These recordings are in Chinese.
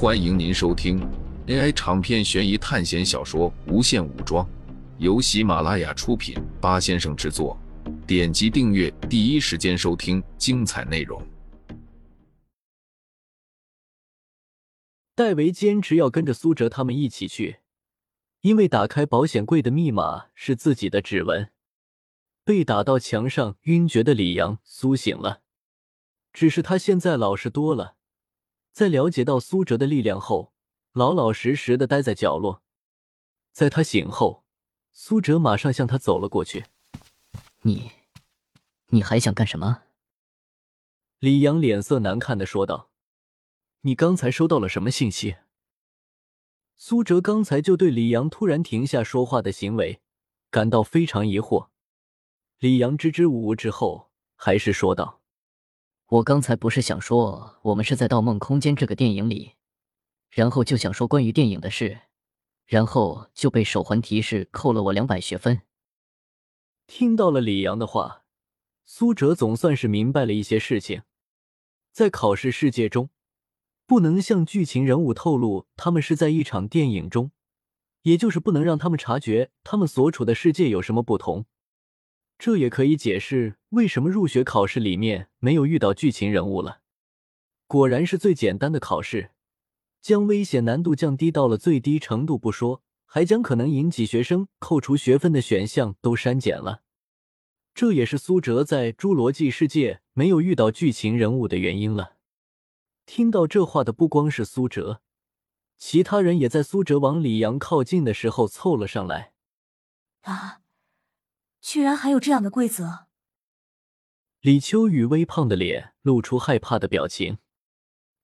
欢迎您收听 AI 长篇悬疑探险小说《无限武装》，由喜马拉雅出品，八先生制作。点击订阅，第一时间收听精彩内容。戴维坚持要跟着苏哲他们一起去，因为打开保险柜的密码是自己的指纹。被打到墙上晕厥的李阳苏醒了，只是他现在老实多了。在了解到苏哲的力量后，老老实实的待在角落。在他醒后，苏哲马上向他走了过去。你，你还想干什么？李阳脸色难看的说道：“你刚才收到了什么信息？”苏哲刚才就对李阳突然停下说话的行为感到非常疑惑。李阳支支吾吾之后，还是说道：“我刚才不是想说我们是在《盗梦空间》这个电影里，然后就想说关于电影的事，然后就被手环提示扣了我两百学分。”听到了李阳的话，苏哲总算是明白了一些事情。在考试世界中，不能向剧情人物透露他们是在一场电影中，也就是不能让他们察觉他们所处的世界有什么不同。这也可以解释为什么入学考试里面没有遇到剧情人物了。果然是最简单的考试，将危险难度降低到了最低程度不说。还将可能引起学生扣除学分的选项都删减了，这也是苏哲在《侏罗纪世界》没有遇到剧情人物的原因了。听到这话的不光是苏哲，其他人也在苏哲往李阳靠近的时候凑了上来。啊！居然还有这样的规则！李秋雨微胖的脸露出害怕的表情。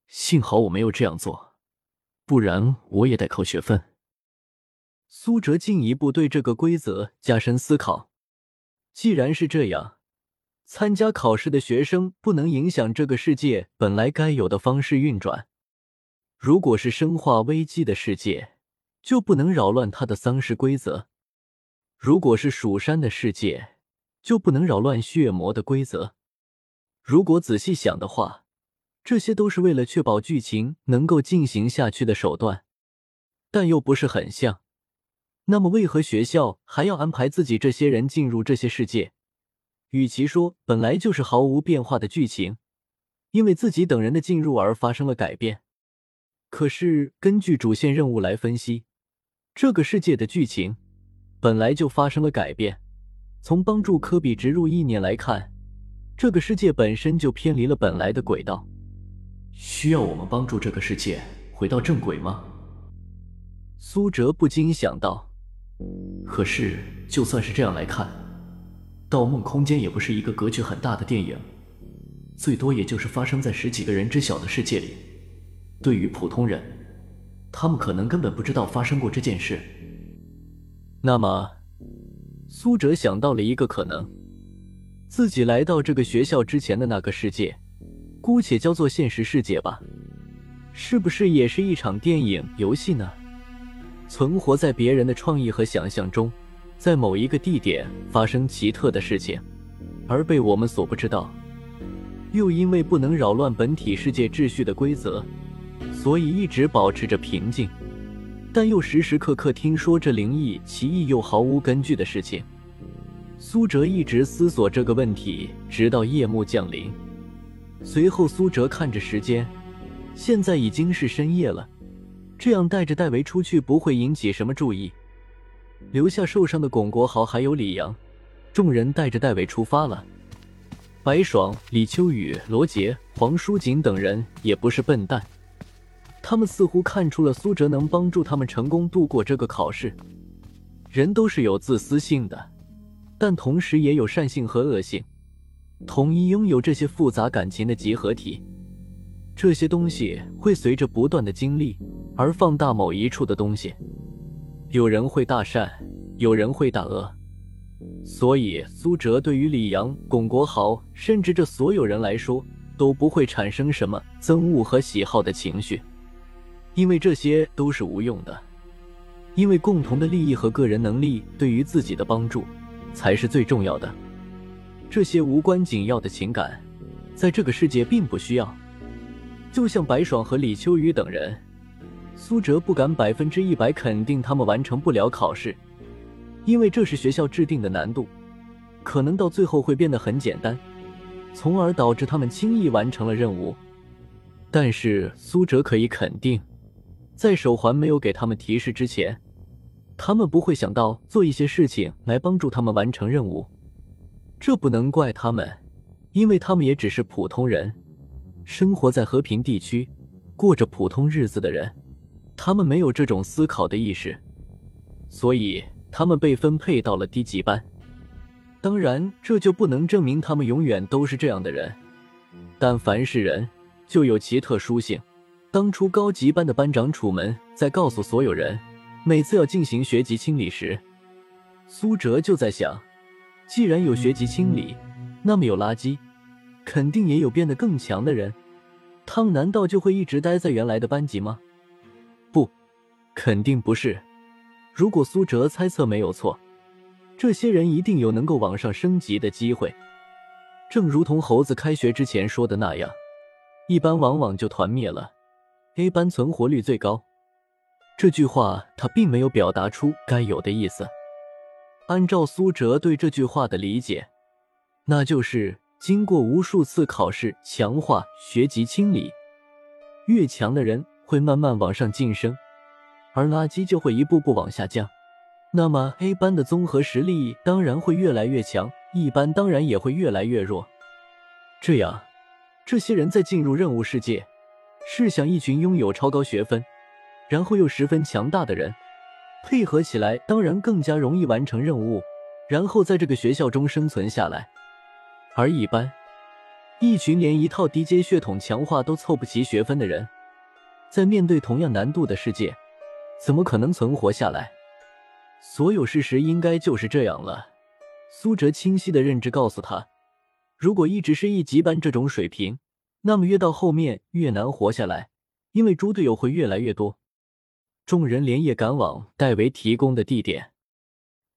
幸好我没有这样做，不然我也得扣学分。苏哲进一步对这个规则加深思考。既然是这样，参加考试的学生不能影响这个世界本来该有的方式运转。如果是生化危机的世界，就不能扰乱他的丧尸规则；如果是蜀山的世界，就不能扰乱血魔的规则。如果仔细想的话，这些都是为了确保剧情能够进行下去的手段，但又不是很像。那么，为何学校还要安排自己这些人进入这些世界？与其说本来就是毫无变化的剧情，因为自己等人的进入而发生了改变。可是，根据主线任务来分析，这个世界的剧情本来就发生了改变。从帮助科比植入意念来看，这个世界本身就偏离了本来的轨道。需要我们帮助这个世界回到正轨吗？苏哲不禁想到。可是，就算是这样来看，《盗梦空间》也不是一个格局很大的电影，最多也就是发生在十几个人知晓的世界里。对于普通人，他们可能根本不知道发生过这件事。那么，苏哲想到了一个可能：自己来到这个学校之前的那个世界，姑且叫做现实世界吧，是不是也是一场电影游戏呢？存活在别人的创意和想象中，在某一个地点发生奇特的事情，而被我们所不知道。又因为不能扰乱本体世界秩序的规则，所以一直保持着平静，但又时时刻刻听说这灵异、奇异又毫无根据的事情。苏哲一直思索这个问题，直到夜幕降临。随后，苏哲看着时间，现在已经是深夜了。这样带着戴维出去不会引起什么注意，留下受伤的巩国豪还有李阳，众人带着戴维出发了。白爽、李秋雨、罗杰、黄淑锦等人也不是笨蛋，他们似乎看出了苏哲能帮助他们成功度过这个考试。人都是有自私性的，但同时也有善性和恶性，统一拥有这些复杂感情的集合体。这些东西会随着不断的经历而放大某一处的东西。有人会大善，有人会大恶，所以苏哲对于李阳、巩国豪，甚至这所有人来说，都不会产生什么憎恶和喜好的情绪，因为这些都是无用的。因为共同的利益和个人能力对于自己的帮助才是最重要的。这些无关紧要的情感，在这个世界并不需要。就像白爽和李秋雨等人，苏哲不敢百分之一百肯定他们完成不了考试，因为这是学校制定的难度，可能到最后会变得很简单，从而导致他们轻易完成了任务。但是苏哲可以肯定，在手环没有给他们提示之前，他们不会想到做一些事情来帮助他们完成任务。这不能怪他们，因为他们也只是普通人，生活在和平地区，过着普通日子的人。他们没有这种思考的意识，所以他们被分配到了低级班。当然，这就不能证明他们永远都是这样的人。但凡是人，就有其特殊性。当初高级班的班长楚门在告诉所有人，每次要进行学籍清理时，苏哲就在想：既然有学籍清理，那么有垃圾，肯定也有变得更强的人。他们难道就会一直待在原来的班级吗？不肯定不是。如果苏哲猜测没有错，这些人一定有能够往上升级的机会。正如同猴子开学之前说的那样，一般往往就团灭了，A 班存活率最高。这句话他并没有表达出该有的意思。按照苏哲对这句话的理解，那就是经过无数次考试强化学籍清理，越强的人会慢慢往上晋升。而垃圾就会一步步往下降，那么 A 班的综合实力当然会越来越强，E 班当然也会越来越弱。这样，这些人在进入任务世界，试想一群拥有超高学分，然后又十分强大的人，配合起来当然更加容易完成任务，然后在这个学校中生存下来。而一般，一群连一套低阶血统强化都凑不齐学分的人，在面对同样难度的世界。怎么可能存活下来？所有事实应该就是这样了。苏哲清晰的认知告诉他，如果一直是一级班这种水平，那么越到后面越难活下来，因为猪队友会越来越多。众人连夜赶往戴维提供的地点，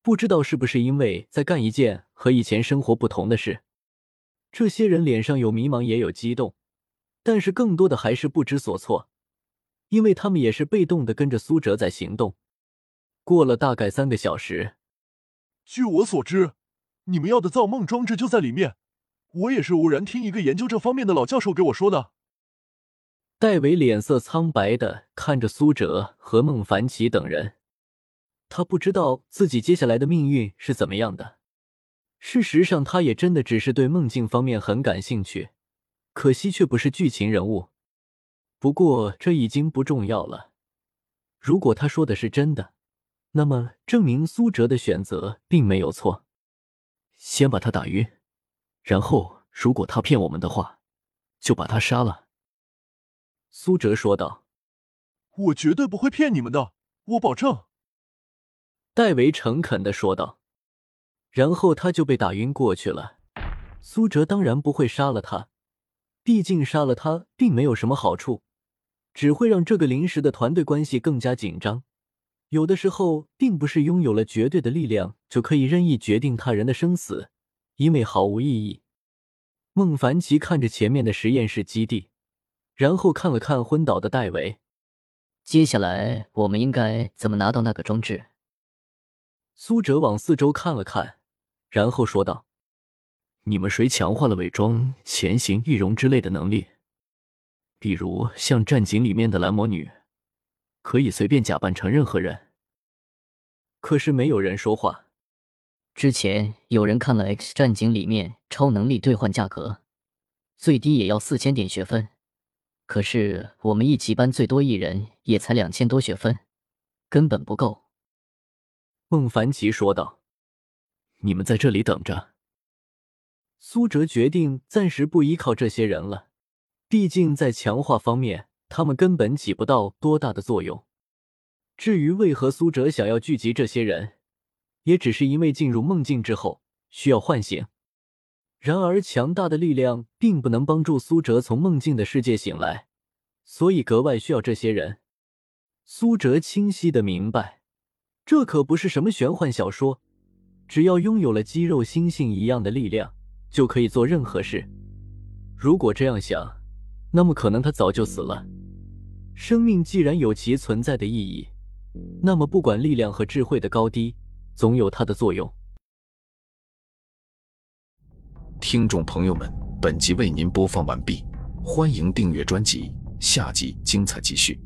不知道是不是因为在干一件和以前生活不同的事，这些人脸上有迷茫，也有激动，但是更多的还是不知所措。因为他们也是被动的跟着苏哲在行动。过了大概三个小时，据我所知，你们要的造梦装置就在里面。我也是偶然听一个研究这方面的老教授给我说的。戴维脸色苍白的看着苏哲和孟凡奇等人，他不知道自己接下来的命运是怎么样的。事实上，他也真的只是对梦境方面很感兴趣，可惜却不是剧情人物。不过这已经不重要了。如果他说的是真的，那么证明苏哲的选择并没有错。先把他打晕，然后如果他骗我们的话，就把他杀了。苏哲说道：“我绝对不会骗你们的，我保证。”戴维诚恳的说道。然后他就被打晕过去了。苏哲当然不会杀了他，毕竟杀了他并没有什么好处。只会让这个临时的团队关系更加紧张。有的时候，并不是拥有了绝对的力量就可以任意决定他人的生死，因为毫无意义。孟凡奇看着前面的实验室基地，然后看了看昏倒的戴维。接下来，我们应该怎么拿到那个装置？苏哲往四周看了看，然后说道：“你们谁强化了伪装、潜行、易容之类的能力？”比如像战警里面的蓝魔女，可以随便假扮成任何人。可是没有人说话。之前有人看了《X 战警》里面超能力兑换价格，最低也要四千点学分。可是我们一级班最多一人也才两千多学分，根本不够。孟凡奇说道：“你们在这里等着。”苏哲决定暂时不依靠这些人了。毕竟在强化方面，他们根本起不到多大的作用。至于为何苏哲想要聚集这些人，也只是因为进入梦境之后需要唤醒。然而，强大的力量并不能帮助苏哲从梦境的世界醒来，所以格外需要这些人。苏哲清晰的明白，这可不是什么玄幻小说，只要拥有了肌肉猩猩一样的力量，就可以做任何事。如果这样想，那么可能他早就死了。生命既然有其存在的意义，那么不管力量和智慧的高低，总有它的作用。听众朋友们，本集为您播放完毕，欢迎订阅专辑，下集精彩继续。